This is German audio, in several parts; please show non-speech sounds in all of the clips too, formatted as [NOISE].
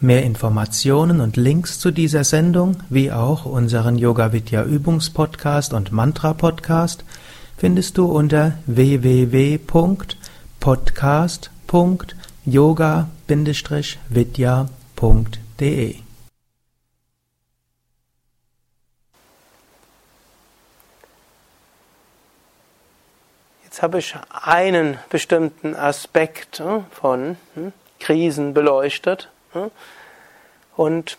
Mehr Informationen und Links zu dieser Sendung, wie auch unseren Yoga Vidya Übungspodcast und Mantra Podcast findest du unter www.podcast.yoga-vidya.de. Jetzt habe ich einen bestimmten Aspekt hm, von hm, Krisen beleuchtet und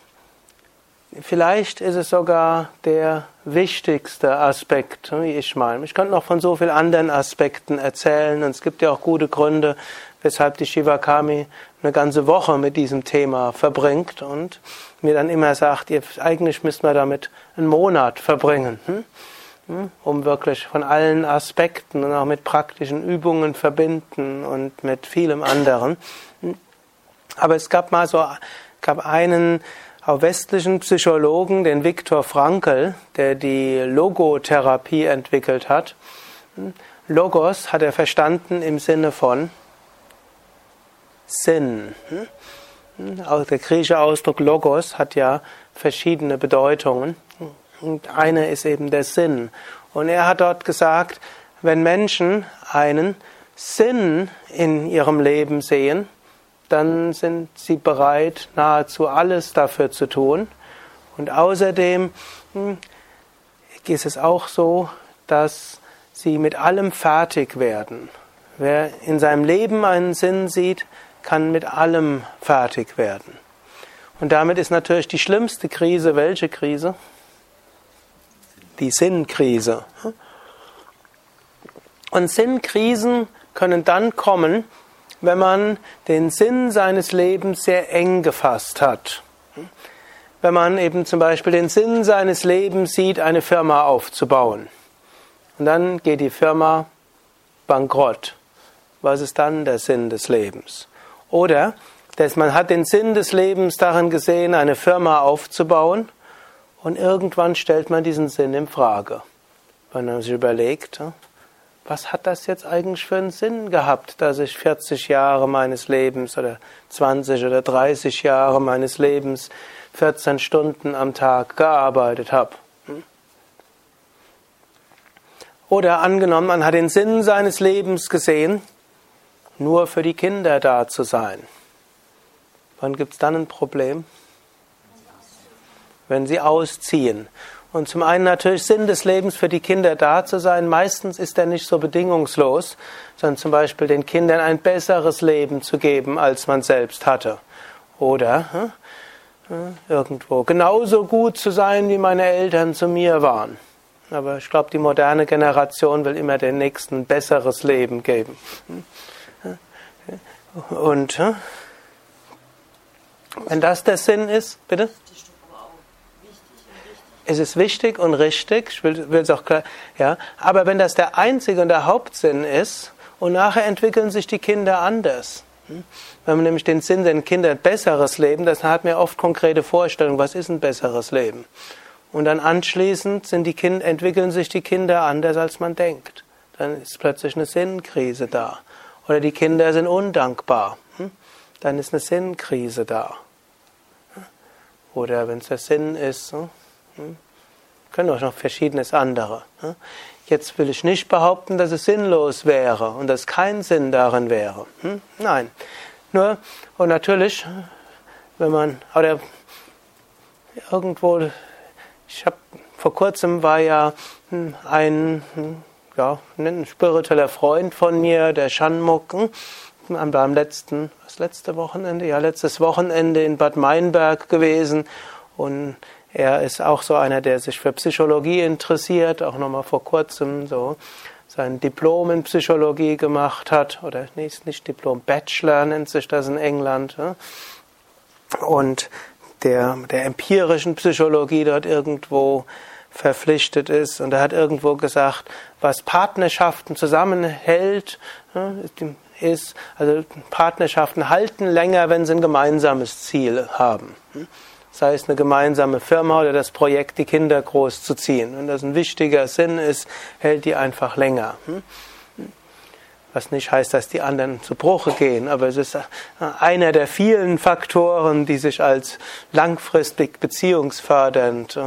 vielleicht ist es sogar der wichtigste Aspekt, wie ich meine. Ich könnte noch von so vielen anderen Aspekten erzählen und es gibt ja auch gute Gründe, weshalb die Shivakami eine ganze Woche mit diesem Thema verbringt und mir dann immer sagt, eigentlich müssten wir damit einen Monat verbringen, hm? Hm? um wirklich von allen Aspekten und auch mit praktischen Übungen verbinden und mit vielem anderen. Aber es gab mal so, gab einen auch westlichen Psychologen, den Viktor Frankl, der die Logotherapie entwickelt hat. Logos hat er verstanden im Sinne von Sinn. Auch der griechische Ausdruck Logos hat ja verschiedene Bedeutungen. Und eine ist eben der Sinn. Und er hat dort gesagt, wenn Menschen einen Sinn in ihrem Leben sehen, dann sind sie bereit, nahezu alles dafür zu tun. Und außerdem hm, ist es auch so, dass sie mit allem fertig werden. Wer in seinem Leben einen Sinn sieht, kann mit allem fertig werden. Und damit ist natürlich die schlimmste Krise, welche Krise? Die Sinnkrise. Und Sinnkrisen können dann kommen, wenn man den Sinn seines Lebens sehr eng gefasst hat. Wenn man eben zum Beispiel den Sinn seines Lebens sieht, eine Firma aufzubauen. Und dann geht die Firma bankrott. Was ist dann der Sinn des Lebens? Oder dass man hat den Sinn des Lebens darin gesehen, eine Firma aufzubauen und irgendwann stellt man diesen Sinn in Frage. Wenn man sich überlegt, was hat das jetzt eigentlich für einen Sinn gehabt, dass ich 40 Jahre meines Lebens oder 20 oder 30 Jahre meines Lebens 14 Stunden am Tag gearbeitet habe? Hm? Oder angenommen, man hat den Sinn seines Lebens gesehen, nur für die Kinder da zu sein. Wann gibt es dann ein Problem? Wenn sie ausziehen. Und zum einen natürlich Sinn des Lebens für die Kinder da zu sein. Meistens ist er nicht so bedingungslos, sondern zum Beispiel den Kindern ein besseres Leben zu geben, als man selbst hatte. Oder äh, irgendwo genauso gut zu sein, wie meine Eltern zu mir waren. Aber ich glaube, die moderne Generation will immer den Nächsten besseres Leben geben. Und wenn das der Sinn ist, bitte? Es ist wichtig und richtig, ich will, will es auch klar, ja, aber wenn das der einzige und der Hauptsinn ist, und nachher entwickeln sich die Kinder anders. Hm? Wenn man nämlich den Sinn den Kindern besseres Leben, das hat mir oft konkrete Vorstellungen, was ist ein besseres Leben? Und dann anschließend sind die kind, entwickeln sich die Kinder anders, als man denkt. Dann ist plötzlich eine Sinnkrise da. Oder die Kinder sind undankbar. Hm? Dann ist eine Sinnkrise da. Oder wenn es der Sinn ist, hm? Können auch noch verschiedenes andere. Hm? Jetzt will ich nicht behaupten, dass es sinnlos wäre und dass kein Sinn darin wäre. Hm? Nein. Nur, und natürlich, wenn man, oder irgendwo, ich habe, vor kurzem war ja ein, ja, ein spiritueller Freund von mir, der Shanmuk, am letzten, was letzte Wochenende? Ja, letztes Wochenende in Bad Meinberg gewesen und er ist auch so einer, der sich für Psychologie interessiert, auch nochmal vor kurzem so sein Diplom in Psychologie gemacht hat, oder nicht, nicht Diplom, Bachelor nennt sich das in England. Und der, der empirischen Psychologie dort irgendwo verpflichtet ist. Und er hat irgendwo gesagt, was Partnerschaften zusammenhält, ist, also Partnerschaften halten länger, wenn sie ein gemeinsames Ziel haben. Sei es eine gemeinsame Firma oder das Projekt, die Kinder großzuziehen. Wenn das ein wichtiger Sinn ist, hält die einfach länger. Was nicht heißt, dass die anderen zu Bruche gehen, aber es ist einer der vielen Faktoren, die sich als langfristig beziehungsfördernd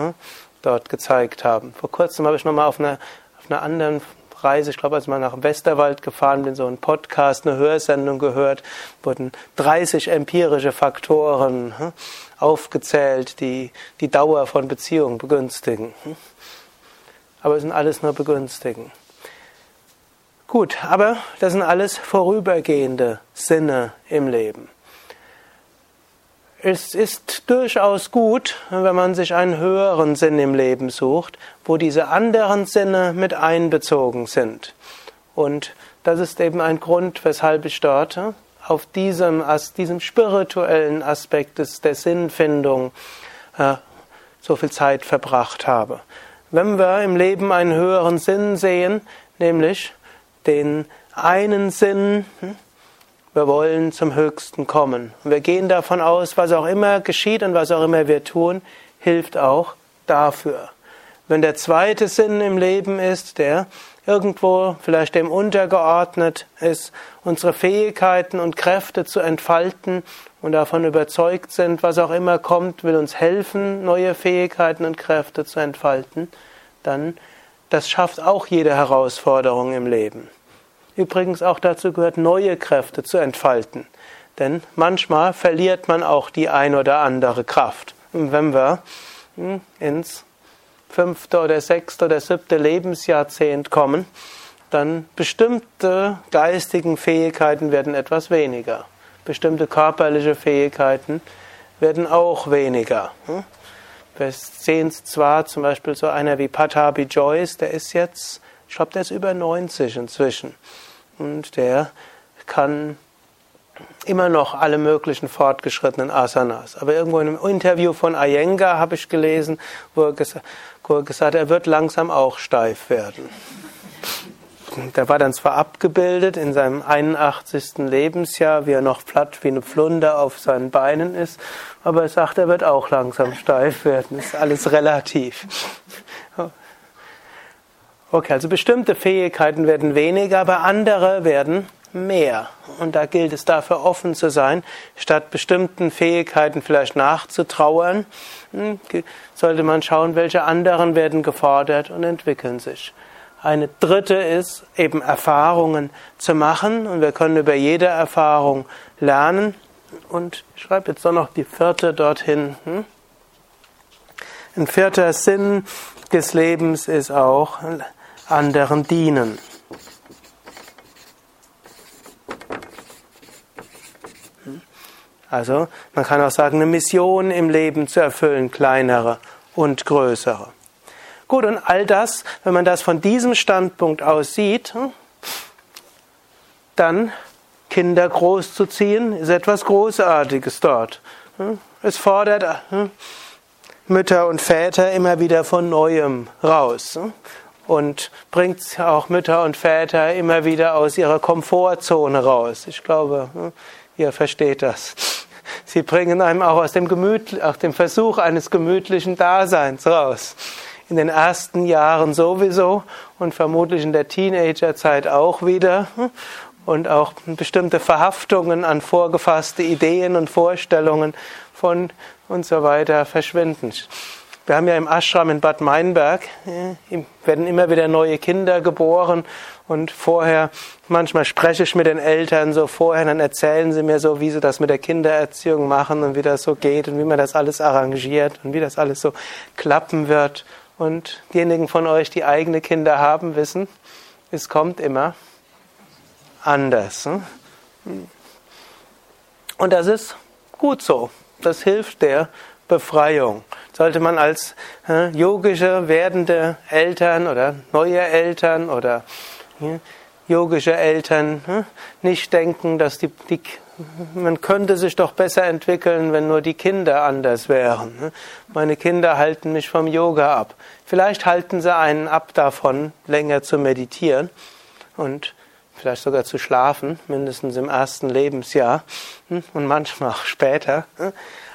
dort gezeigt haben. Vor kurzem habe ich nochmal auf einer, auf einer anderen Reise, ich glaube, als ich mal nach Westerwald gefahren bin, so einen Podcast, eine Hörsendung gehört, wurden 30 empirische Faktoren hm, aufgezählt, die die Dauer von Beziehungen begünstigen. Hm. Aber es sind alles nur begünstigen. Gut, aber das sind alles vorübergehende Sinne im Leben. Es ist durchaus gut, wenn man sich einen höheren Sinn im Leben sucht, wo diese anderen Sinne mit einbezogen sind. Und das ist eben ein Grund, weshalb ich dort auf diesem, diesem spirituellen Aspekt des, der Sinnfindung äh, so viel Zeit verbracht habe. Wenn wir im Leben einen höheren Sinn sehen, nämlich den einen Sinn, hm, wir wollen zum Höchsten kommen. Und wir gehen davon aus, was auch immer geschieht und was auch immer wir tun, hilft auch dafür. Wenn der zweite Sinn im Leben ist, der irgendwo vielleicht dem untergeordnet ist, unsere Fähigkeiten und Kräfte zu entfalten und davon überzeugt sind, was auch immer kommt, will uns helfen, neue Fähigkeiten und Kräfte zu entfalten, dann das schafft auch jede Herausforderung im Leben übrigens auch dazu gehört, neue Kräfte zu entfalten. Denn manchmal verliert man auch die ein oder andere Kraft. Und wenn wir hm, ins fünfte oder sechste oder siebte Lebensjahrzehnt kommen, dann bestimmte geistigen Fähigkeiten werden etwas weniger. Bestimmte körperliche Fähigkeiten werden auch weniger. Hm? Wir sehen es zwar, zum Beispiel so einer wie Patabi Joyce, der ist jetzt, ich glaube, der ist über 90 inzwischen und der kann immer noch alle möglichen fortgeschrittenen Asanas. Aber irgendwo in einem Interview von Iyengar habe ich gelesen, wo er, gesagt, wo er gesagt hat, er wird langsam auch steif werden. Der war dann zwar abgebildet in seinem 81. Lebensjahr, wie er noch platt wie eine Flunder auf seinen Beinen ist, aber er sagt, er wird auch langsam steif werden. Das ist alles relativ. Okay, also bestimmte Fähigkeiten werden weniger, aber andere werden mehr. Und da gilt es dafür offen zu sein, statt bestimmten Fähigkeiten vielleicht nachzutrauern, hm, sollte man schauen, welche anderen werden gefordert und entwickeln sich. Eine dritte ist eben Erfahrungen zu machen und wir können über jede Erfahrung lernen. Und ich schreibe jetzt noch die vierte dorthin. Hm. Ein vierter Sinn des Lebens ist auch anderen dienen. Also man kann auch sagen, eine Mission im Leben zu erfüllen, kleinere und größere. Gut, und all das, wenn man das von diesem Standpunkt aus sieht, dann Kinder großzuziehen, ist etwas Großartiges dort. Es fordert hm, Mütter und Väter immer wieder von neuem raus und bringt auch Mütter und Väter immer wieder aus ihrer Komfortzone raus. Ich glaube, hm, ihr versteht das. Sie bringen einem auch aus dem, Gemüt, aus dem Versuch eines gemütlichen Daseins raus. In den ersten Jahren sowieso und vermutlich in der Teenagerzeit auch wieder. Hm, und auch bestimmte Verhaftungen an vorgefasste Ideen und Vorstellungen von und so weiter verschwinden. Wir haben ja im Ashram in Bad Meinberg, werden immer wieder neue Kinder geboren und vorher, manchmal spreche ich mit den Eltern so vorher, dann erzählen sie mir so, wie sie das mit der Kindererziehung machen und wie das so geht und wie man das alles arrangiert und wie das alles so klappen wird. Und diejenigen von euch, die eigene Kinder haben, wissen, es kommt immer anders. Hm? Und das ist gut so. Das hilft der Befreiung sollte man als äh, yogische werdende Eltern oder neue Eltern oder ja, yogische Eltern äh, nicht denken, dass die, die man könnte sich doch besser entwickeln, wenn nur die Kinder anders wären. Ne? Meine Kinder halten mich vom Yoga ab. Vielleicht halten sie einen ab davon, länger zu meditieren und vielleicht sogar zu schlafen, mindestens im ersten Lebensjahr hm? und manchmal auch später.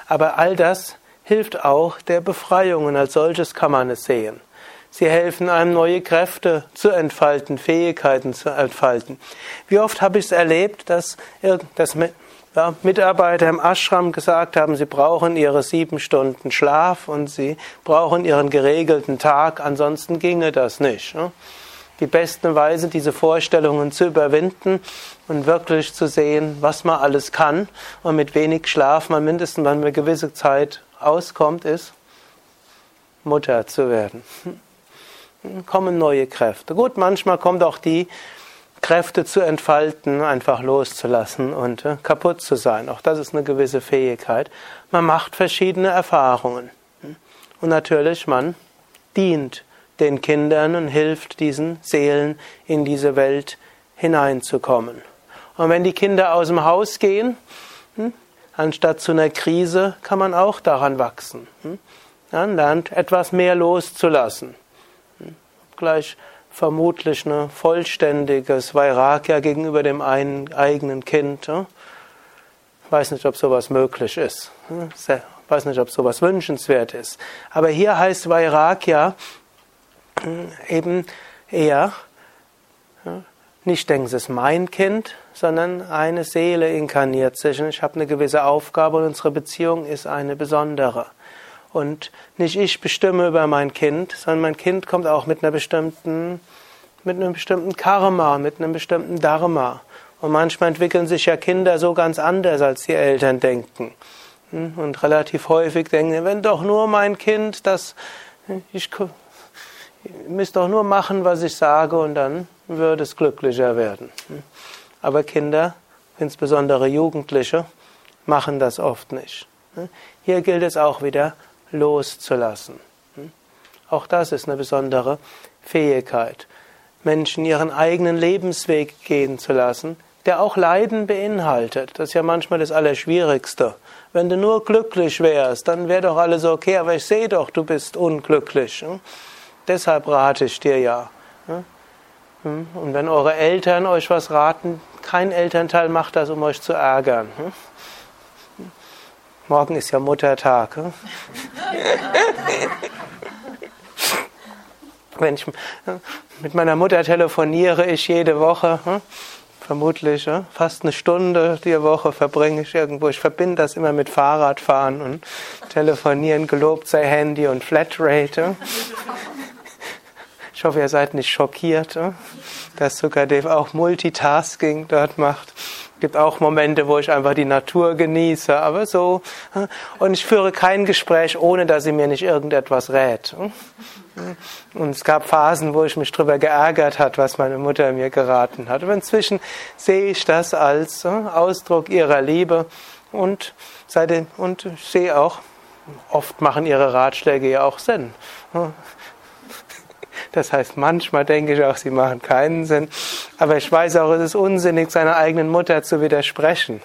Aber all das hilft auch der Befreiung und als solches kann man es sehen. Sie helfen einem, neue Kräfte zu entfalten, Fähigkeiten zu entfalten. Wie oft habe ich es erlebt, dass, dass ja, Mitarbeiter im Ashram gesagt haben, sie brauchen ihre sieben Stunden Schlaf und sie brauchen ihren geregelten Tag, ansonsten ginge das nicht. Ne? Die beste Weise, diese Vorstellungen zu überwinden und wirklich zu sehen, was man alles kann und mit wenig Schlaf man mindestens, man eine gewisse Zeit auskommt, ist, Mutter zu werden kommen neue Kräfte. Gut, manchmal kommt auch die Kräfte zu entfalten, einfach loszulassen und äh, kaputt zu sein. Auch das ist eine gewisse Fähigkeit. Man macht verschiedene Erfahrungen. Und natürlich, man dient den Kindern und hilft diesen Seelen in diese Welt hineinzukommen. Und wenn die Kinder aus dem Haus gehen, hm, anstatt zu einer Krise, kann man auch daran wachsen. Hm. Man lernt etwas mehr loszulassen gleich vermutlich ein vollständiges Vairagya gegenüber dem eigenen Kind. Ich weiß nicht, ob sowas möglich ist. Ich weiß nicht, ob sowas wünschenswert ist. Aber hier heißt Vairagya hm, eben eher, nicht denken, es ist mein Kind, sondern eine Seele inkarniert sich und ich habe eine gewisse Aufgabe und unsere Beziehung ist eine besondere. Und nicht ich bestimme über mein Kind, sondern mein Kind kommt auch mit einer bestimmten, mit einem bestimmten Karma, mit einem bestimmten Dharma. Und manchmal entwickeln sich ja Kinder so ganz anders, als die Eltern denken. Hm? Und relativ häufig denken, wenn doch nur mein Kind, das, ich, ich müsste doch nur machen, was ich sage, und dann würde es glücklicher werden. Hm? Aber Kinder, insbesondere Jugendliche, machen das oft nicht. Hm? Hier gilt es auch wieder, loszulassen. Hm? Auch das ist eine besondere Fähigkeit. Menschen ihren eigenen Lebensweg gehen zu lassen, der auch Leiden beinhaltet. Das ist ja manchmal das Allerschwierigste. Wenn du nur glücklich wärst, dann wäre doch alles okay, aber ich sehe doch, du bist unglücklich. Hm? Deshalb rate ich dir ja. Hm? Und wenn eure Eltern euch was raten, kein Elternteil macht das, um euch zu ärgern. Morgen ist ja Muttertag. Hm? [LAUGHS] Wenn ich mit meiner Mutter telefoniere, ich jede Woche, hm? vermutlich fast eine Stunde die Woche verbringe ich irgendwo. Ich verbinde das immer mit Fahrradfahren und telefonieren, gelobt sei Handy und Flatrate. Ich hoffe, ihr seid nicht schockiert, dass sogar Dave auch Multitasking dort macht gibt auch Momente, wo ich einfach die Natur genieße, aber so. Und ich führe kein Gespräch, ohne dass sie mir nicht irgendetwas rät. Und es gab Phasen, wo ich mich darüber geärgert hat, was meine Mutter mir geraten hat. Aber inzwischen sehe ich das als Ausdruck ihrer Liebe und, seitdem, und ich sehe auch, oft machen ihre Ratschläge ja auch Sinn. Das heißt, manchmal denke ich auch, sie machen keinen Sinn. Aber ich weiß auch, es ist unsinnig, seiner eigenen Mutter zu widersprechen.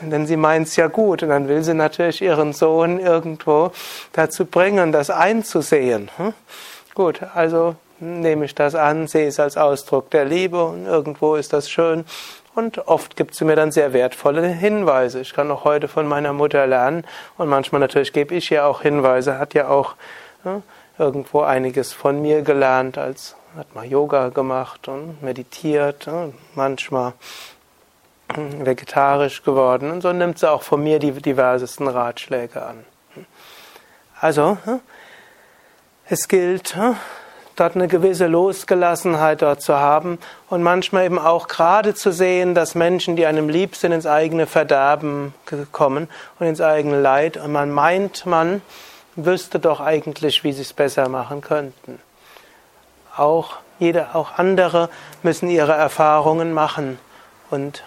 Denn sie meint es ja gut und dann will sie natürlich ihren Sohn irgendwo dazu bringen, das einzusehen. Gut, also nehme ich das an, sehe es als Ausdruck der Liebe und irgendwo ist das schön. Und oft gibt sie mir dann sehr wertvolle Hinweise. Ich kann auch heute von meiner Mutter lernen und manchmal natürlich gebe ich ihr auch Hinweise, hat ja auch irgendwo einiges von mir gelernt, als hat mal Yoga gemacht und meditiert, manchmal vegetarisch geworden und so nimmt sie auch von mir die diversesten Ratschläge an. Also, es gilt, dort eine gewisse Losgelassenheit dort zu haben und manchmal eben auch gerade zu sehen, dass Menschen, die einem lieb sind, ins eigene Verderben kommen und ins eigene Leid und man meint, man wüsste doch eigentlich, wie sie es besser machen könnten. Auch jeder, auch andere müssen ihre Erfahrungen machen und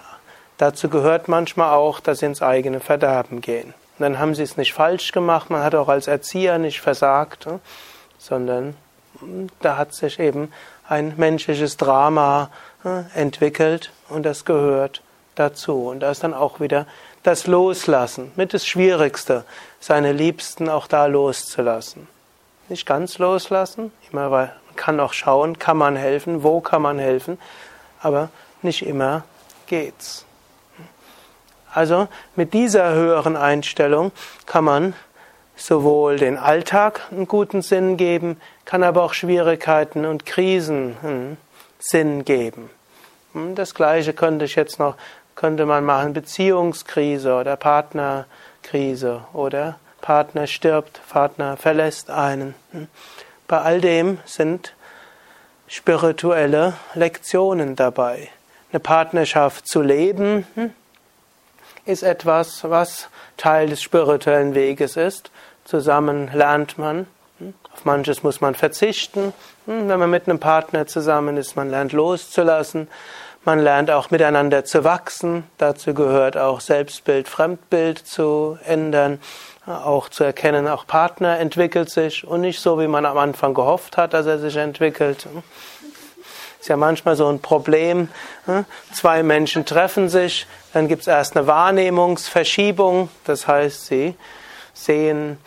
dazu gehört manchmal auch, dass sie ins eigene Verderben gehen. Und dann haben sie es nicht falsch gemacht, man hat auch als Erzieher nicht versagt, hm, sondern da hat sich eben ein menschliches Drama hm, entwickelt und das gehört dazu. Und da ist dann auch wieder das Loslassen mit das Schwierigste, seine Liebsten auch da loszulassen. Nicht ganz loslassen, immer weil man kann auch schauen, kann man helfen, wo kann man helfen, aber nicht immer geht's. Also mit dieser höheren Einstellung kann man sowohl den Alltag einen guten Sinn geben, kann aber auch Schwierigkeiten und Krisen einen Sinn geben. Hm, das gleiche könnte ich jetzt noch, könnte man machen, Beziehungskrise oder Partnerkrise oder Partner stirbt, Partner verlässt einen. Hm. Bei all dem sind spirituelle Lektionen dabei. Eine Partnerschaft zu leben hm, ist etwas, was Teil des spirituellen Weges ist. Zusammen lernt man. Auf manches muss man verzichten. Wenn man mit einem Partner zusammen ist, man lernt loszulassen. Man lernt auch miteinander zu wachsen. Dazu gehört auch Selbstbild, Fremdbild zu ändern. Auch zu erkennen, auch Partner entwickelt sich und nicht so, wie man am Anfang gehofft hat, dass er sich entwickelt. Ist ja manchmal so ein Problem. Zwei Menschen treffen sich, dann gibt es erst eine Wahrnehmungsverschiebung. Das heißt, sie sehen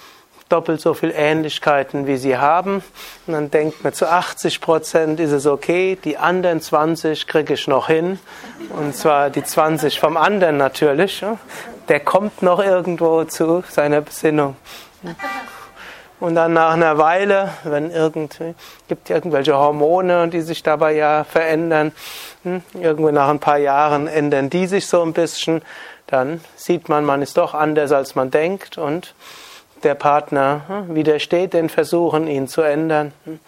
doppelt so viel Ähnlichkeiten, wie sie haben. Und dann denkt man, zu 80 Prozent ist es okay, die anderen 20 kriege ich noch hin. Und zwar die 20 vom anderen natürlich. Der kommt noch irgendwo zu seiner Besinnung. Und dann nach einer Weile, wenn irgendwie, gibt irgendwelche Hormone, die sich dabei ja verändern, hm, irgendwo nach ein paar Jahren ändern die sich so ein bisschen, dann sieht man, man ist doch anders, als man denkt und der Partner hm, widersteht den Versuchen, ihn zu ändern. Hm.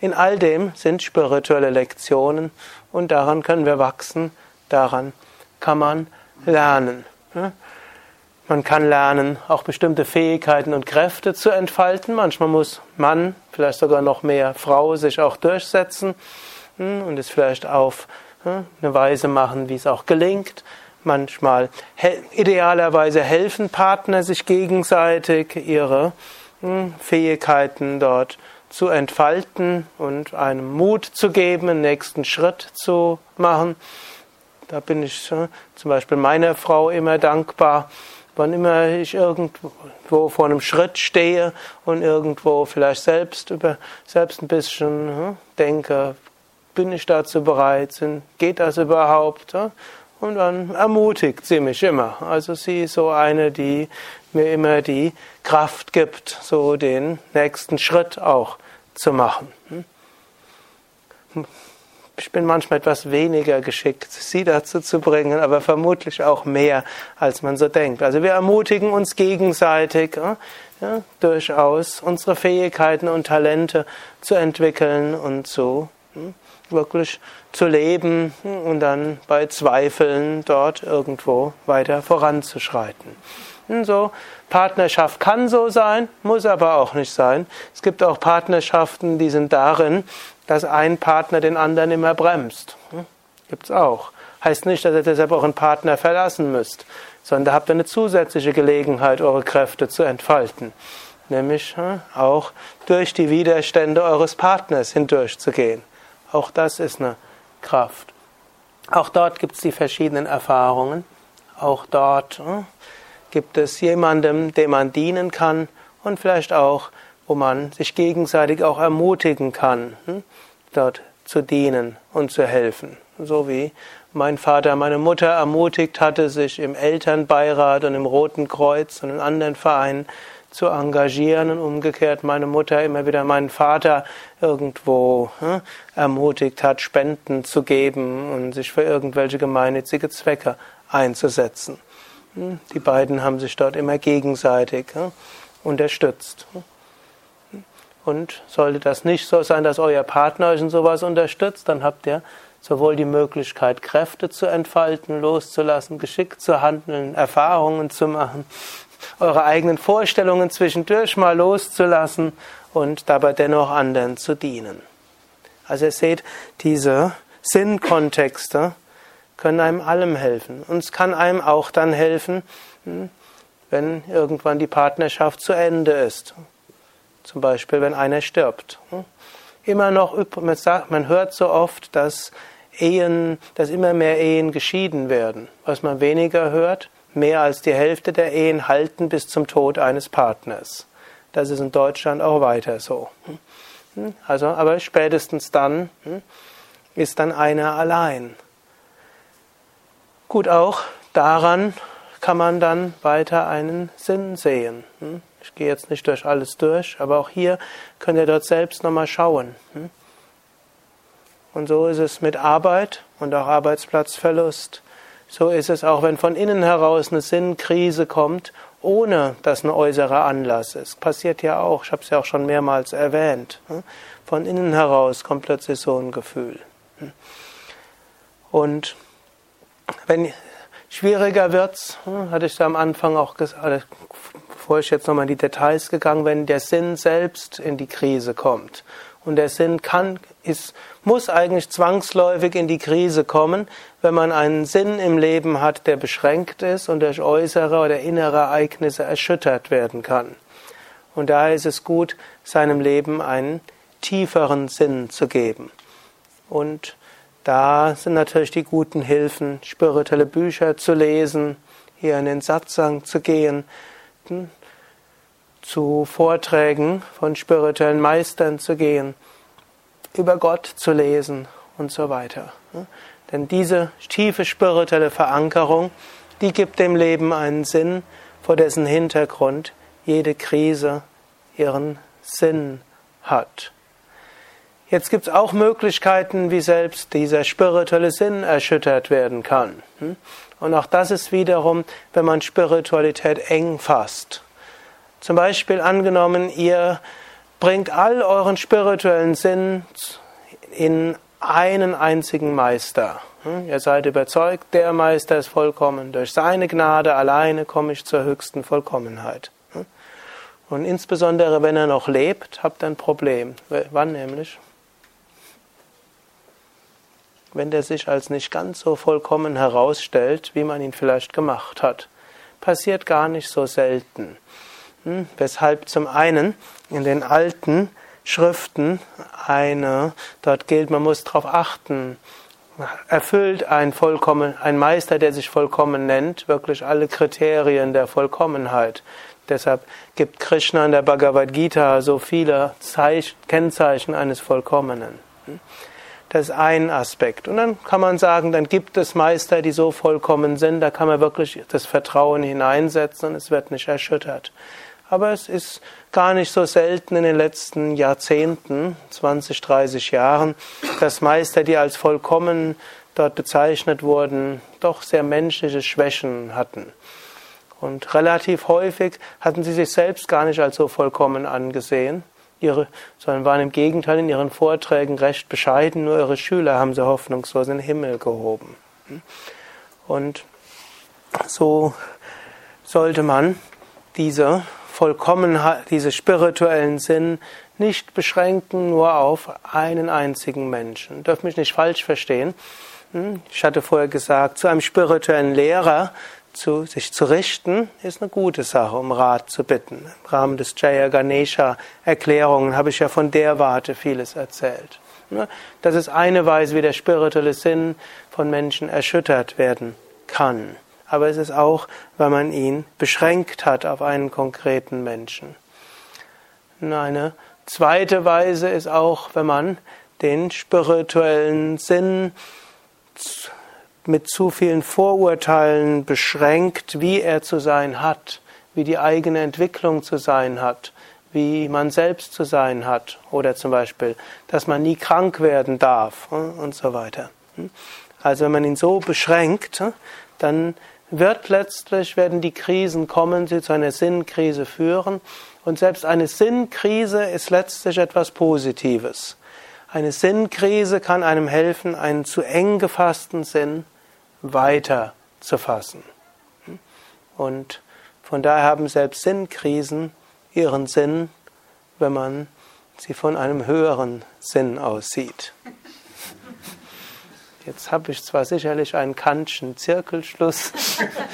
In all dem sind spirituelle Lektionen und daran können wir wachsen, daran kann man lernen. Hm. Man kann lernen, auch bestimmte Fähigkeiten und Kräfte zu entfalten. Manchmal muss Mann, vielleicht sogar noch mehr Frau, sich auch durchsetzen und es vielleicht auf eine Weise machen, wie es auch gelingt. Manchmal idealerweise helfen Partner sich gegenseitig, ihre hm, Fähigkeiten dort zu entfalten und einem Mut zu geben, einen nächsten Schritt zu machen. Da bin ich zum Beispiel meiner Frau immer dankbar, wann immer ich irgendwo vor einem Schritt stehe und irgendwo vielleicht selbst über selbst ein bisschen hm, denke, bin ich dazu bereit, geht das überhaupt? Und dann ermutigt sie mich immer. Also sie ist so eine, die mir immer die Kraft gibt, so den nächsten Schritt auch zu machen. Ich bin manchmal etwas weniger geschickt, sie dazu zu bringen, aber vermutlich auch mehr, als man so denkt. Also wir ermutigen uns gegenseitig, ja, durchaus unsere Fähigkeiten und Talente zu entwickeln und zu hm, wirklich zu leben und dann bei Zweifeln dort irgendwo weiter voranzuschreiten. Und so, Partnerschaft kann so sein, muss aber auch nicht sein. Es gibt auch Partnerschaften, die sind darin, dass ein Partner den anderen immer bremst. Hm? Gibt's auch. Heißt nicht, dass ihr deshalb einen Partner verlassen müsst, sondern da habt ihr eine zusätzliche Gelegenheit, eure Kräfte zu entfalten. Nämlich hm, auch durch die Widerstände eures Partners hindurchzugehen. Auch das ist eine Kraft. Auch dort gibt es die verschiedenen Erfahrungen. Auch dort hm, gibt es jemandem, dem man dienen kann und vielleicht auch, wo man sich gegenseitig auch ermutigen kann, hm, dort zu dienen und zu helfen. So wie mein Vater meine Mutter ermutigt hatte, sich im Elternbeirat und im Roten Kreuz und in anderen Vereinen zu engagieren und umgekehrt meine Mutter immer wieder meinen Vater irgendwo hm, ermutigt hat, Spenden zu geben und sich für irgendwelche gemeinnützige Zwecke einzusetzen. Hm, die beiden haben sich dort immer gegenseitig hm, unterstützt. Und sollte das nicht so sein, dass euer Partner euch in sowas unterstützt, dann habt ihr sowohl die Möglichkeit, Kräfte zu entfalten, loszulassen, geschickt zu handeln, Erfahrungen zu machen, eure eigenen Vorstellungen zwischendurch mal loszulassen und dabei dennoch anderen zu dienen. Also ihr seht, diese Sinnkontexte können einem allem helfen. Und es kann einem auch dann helfen, hm, wenn irgendwann die Partnerschaft zu Ende ist. Zum Beispiel, wenn einer stirbt. Hm. Immer noch, man hört so oft, dass Ehen, dass immer mehr Ehen geschieden werden. Was man weniger hört, mehr als die Hälfte der Ehen halten bis zum Tod eines Partners. Das ist in Deutschland auch weiter so. Hm? Also, aber spätestens dann hm, ist dann einer allein. Gut, auch daran kann man dann weiter einen Sinn sehen. Hm? Ich gehe jetzt nicht durch alles durch, aber auch hier könnt ihr dort selbst nochmal schauen. Und so ist es mit Arbeit und auch Arbeitsplatzverlust. So ist es auch, wenn von innen heraus eine Sinnkrise kommt, ohne dass ein äußerer Anlass ist. Passiert ja auch, ich habe es ja auch schon mehrmals erwähnt. Von innen heraus kommt plötzlich so ein Gefühl. Und wenn schwieriger wird's, hatte ich da am Anfang auch gesagt, bevor ich jetzt nochmal in die Details gegangen, wenn der Sinn selbst in die Krise kommt. Und der Sinn kann, ist, muss eigentlich zwangsläufig in die Krise kommen, wenn man einen Sinn im Leben hat, der beschränkt ist und durch äußere oder innere Ereignisse erschüttert werden kann. Und daher ist es gut, seinem Leben einen tieferen Sinn zu geben. Und da sind natürlich die guten Hilfen, spirituelle Bücher zu lesen, hier in den Satsang zu gehen, zu Vorträgen von spirituellen Meistern zu gehen, über Gott zu lesen und so weiter. Denn diese tiefe spirituelle Verankerung, die gibt dem Leben einen Sinn, vor dessen Hintergrund jede Krise ihren Sinn hat. Jetzt gibt es auch Möglichkeiten, wie selbst dieser spirituelle Sinn erschüttert werden kann. Und auch das ist wiederum, wenn man Spiritualität eng fasst. Zum Beispiel angenommen, ihr bringt all euren spirituellen Sinn in einen einzigen Meister. Hm? Ihr seid überzeugt, der Meister ist vollkommen. Durch seine Gnade alleine komme ich zur höchsten Vollkommenheit. Hm? Und insbesondere, wenn er noch lebt, habt ihr ein Problem. Wann nämlich? Wenn der sich als nicht ganz so vollkommen herausstellt, wie man ihn vielleicht gemacht hat. Passiert gar nicht so selten. Weshalb zum einen in den alten Schriften eine, dort gilt, man muss darauf achten, erfüllt ein vollkommen, ein Meister, der sich vollkommen nennt, wirklich alle Kriterien der Vollkommenheit. Deshalb gibt Krishna in der Bhagavad Gita so viele Zeichen, Kennzeichen eines Vollkommenen. Das ist ein Aspekt. Und dann kann man sagen, dann gibt es Meister, die so vollkommen sind, da kann man wirklich das Vertrauen hineinsetzen und es wird nicht erschüttert. Aber es ist gar nicht so selten in den letzten Jahrzehnten, 20, 30 Jahren, dass Meister, die als vollkommen dort bezeichnet wurden, doch sehr menschliche Schwächen hatten. Und relativ häufig hatten sie sich selbst gar nicht als so vollkommen angesehen, ihre, sondern waren im Gegenteil in ihren Vorträgen recht bescheiden, nur ihre Schüler haben sie hoffnungslos in den Himmel gehoben. Und so sollte man diese Vollkommenheit, diese spirituellen Sinn nicht beschränken nur auf einen einzigen Menschen. Dürft mich nicht falsch verstehen. Hm? Ich hatte vorher gesagt, zu einem spirituellen Lehrer zu, sich zu richten, ist eine gute Sache, um Rat zu bitten. Im Rahmen des Jaya Ganesha Erklärungen habe ich ja von der Warte vieles erzählt. Das ist eine Weise, wie der spirituelle Sinn von Menschen erschüttert werden kann aber es ist auch, weil man ihn beschränkt hat auf einen konkreten Menschen. Eine zweite Weise ist auch, wenn man den spirituellen Sinn mit zu vielen Vorurteilen beschränkt, wie er zu sein hat, wie die eigene Entwicklung zu sein hat, wie man selbst zu sein hat oder zum Beispiel, dass man nie krank werden darf und so weiter. Also wenn man ihn so beschränkt, dann wird letztlich, werden die Krisen kommen, sie zu einer Sinnkrise führen. Und selbst eine Sinnkrise ist letztlich etwas Positives. Eine Sinnkrise kann einem helfen, einen zu eng gefassten Sinn weiter zu fassen. Und von daher haben selbst Sinnkrisen ihren Sinn, wenn man sie von einem höheren Sinn aussieht. Jetzt habe ich zwar sicherlich einen Kantschen Zirkelschluss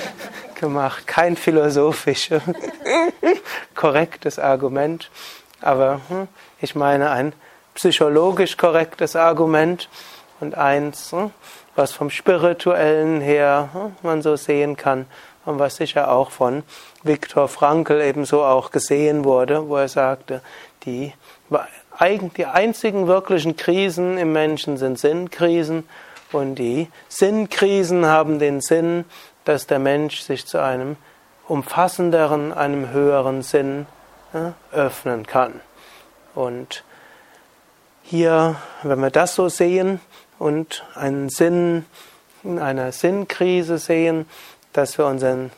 [LAUGHS] gemacht, kein philosophisch korrektes Argument, aber hm, ich meine ein psychologisch korrektes Argument. und eins, hm, was vom spirituellen her hm, man so sehen kann und was sicher auch von Viktor Frankl ebenso auch gesehen wurde, wo er sagte, die, die einzigen wirklichen Krisen im Menschen sind Sinnkrisen und die Sinnkrisen haben den Sinn, dass der Mensch sich zu einem umfassenderen, einem höheren Sinn ja, öffnen kann. Und hier, wenn wir das so sehen und einen Sinn in einer Sinnkrise sehen, dass wir unseren,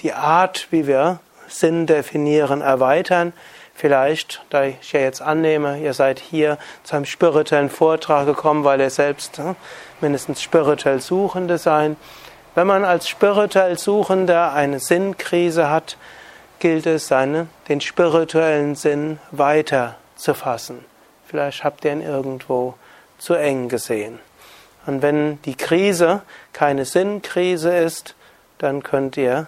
die Art, wie wir Sinn definieren, erweitern. Vielleicht, da ich ja jetzt annehme, ihr seid hier zu einem spirituellen Vortrag gekommen, weil ihr selbst hm, mindestens spirituell Suchende seid. Wenn man als spirituell Suchender eine Sinnkrise hat, gilt es, seine, den spirituellen Sinn weiter zu fassen. Vielleicht habt ihr ihn irgendwo zu eng gesehen. Und wenn die Krise keine Sinnkrise ist, dann könnt ihr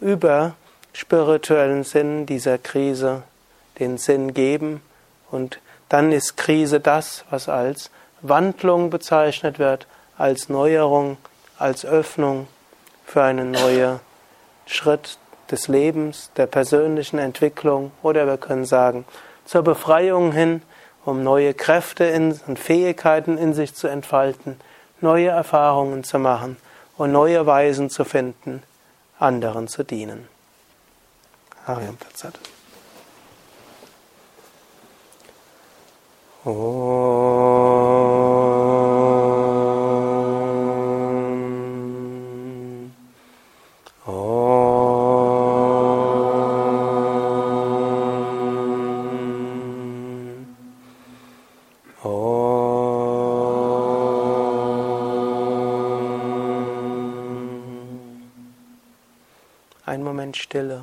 über spirituellen Sinn dieser Krise den Sinn geben und dann ist Krise das, was als Wandlung bezeichnet wird, als Neuerung, als Öffnung für einen neuen Schritt des Lebens, der persönlichen Entwicklung oder wir können sagen zur Befreiung hin, um neue Kräfte und Fähigkeiten in sich zu entfalten, neue Erfahrungen zu machen und neue Weisen zu finden, anderen zu dienen. Hariam Tatsat. Oh. Stille.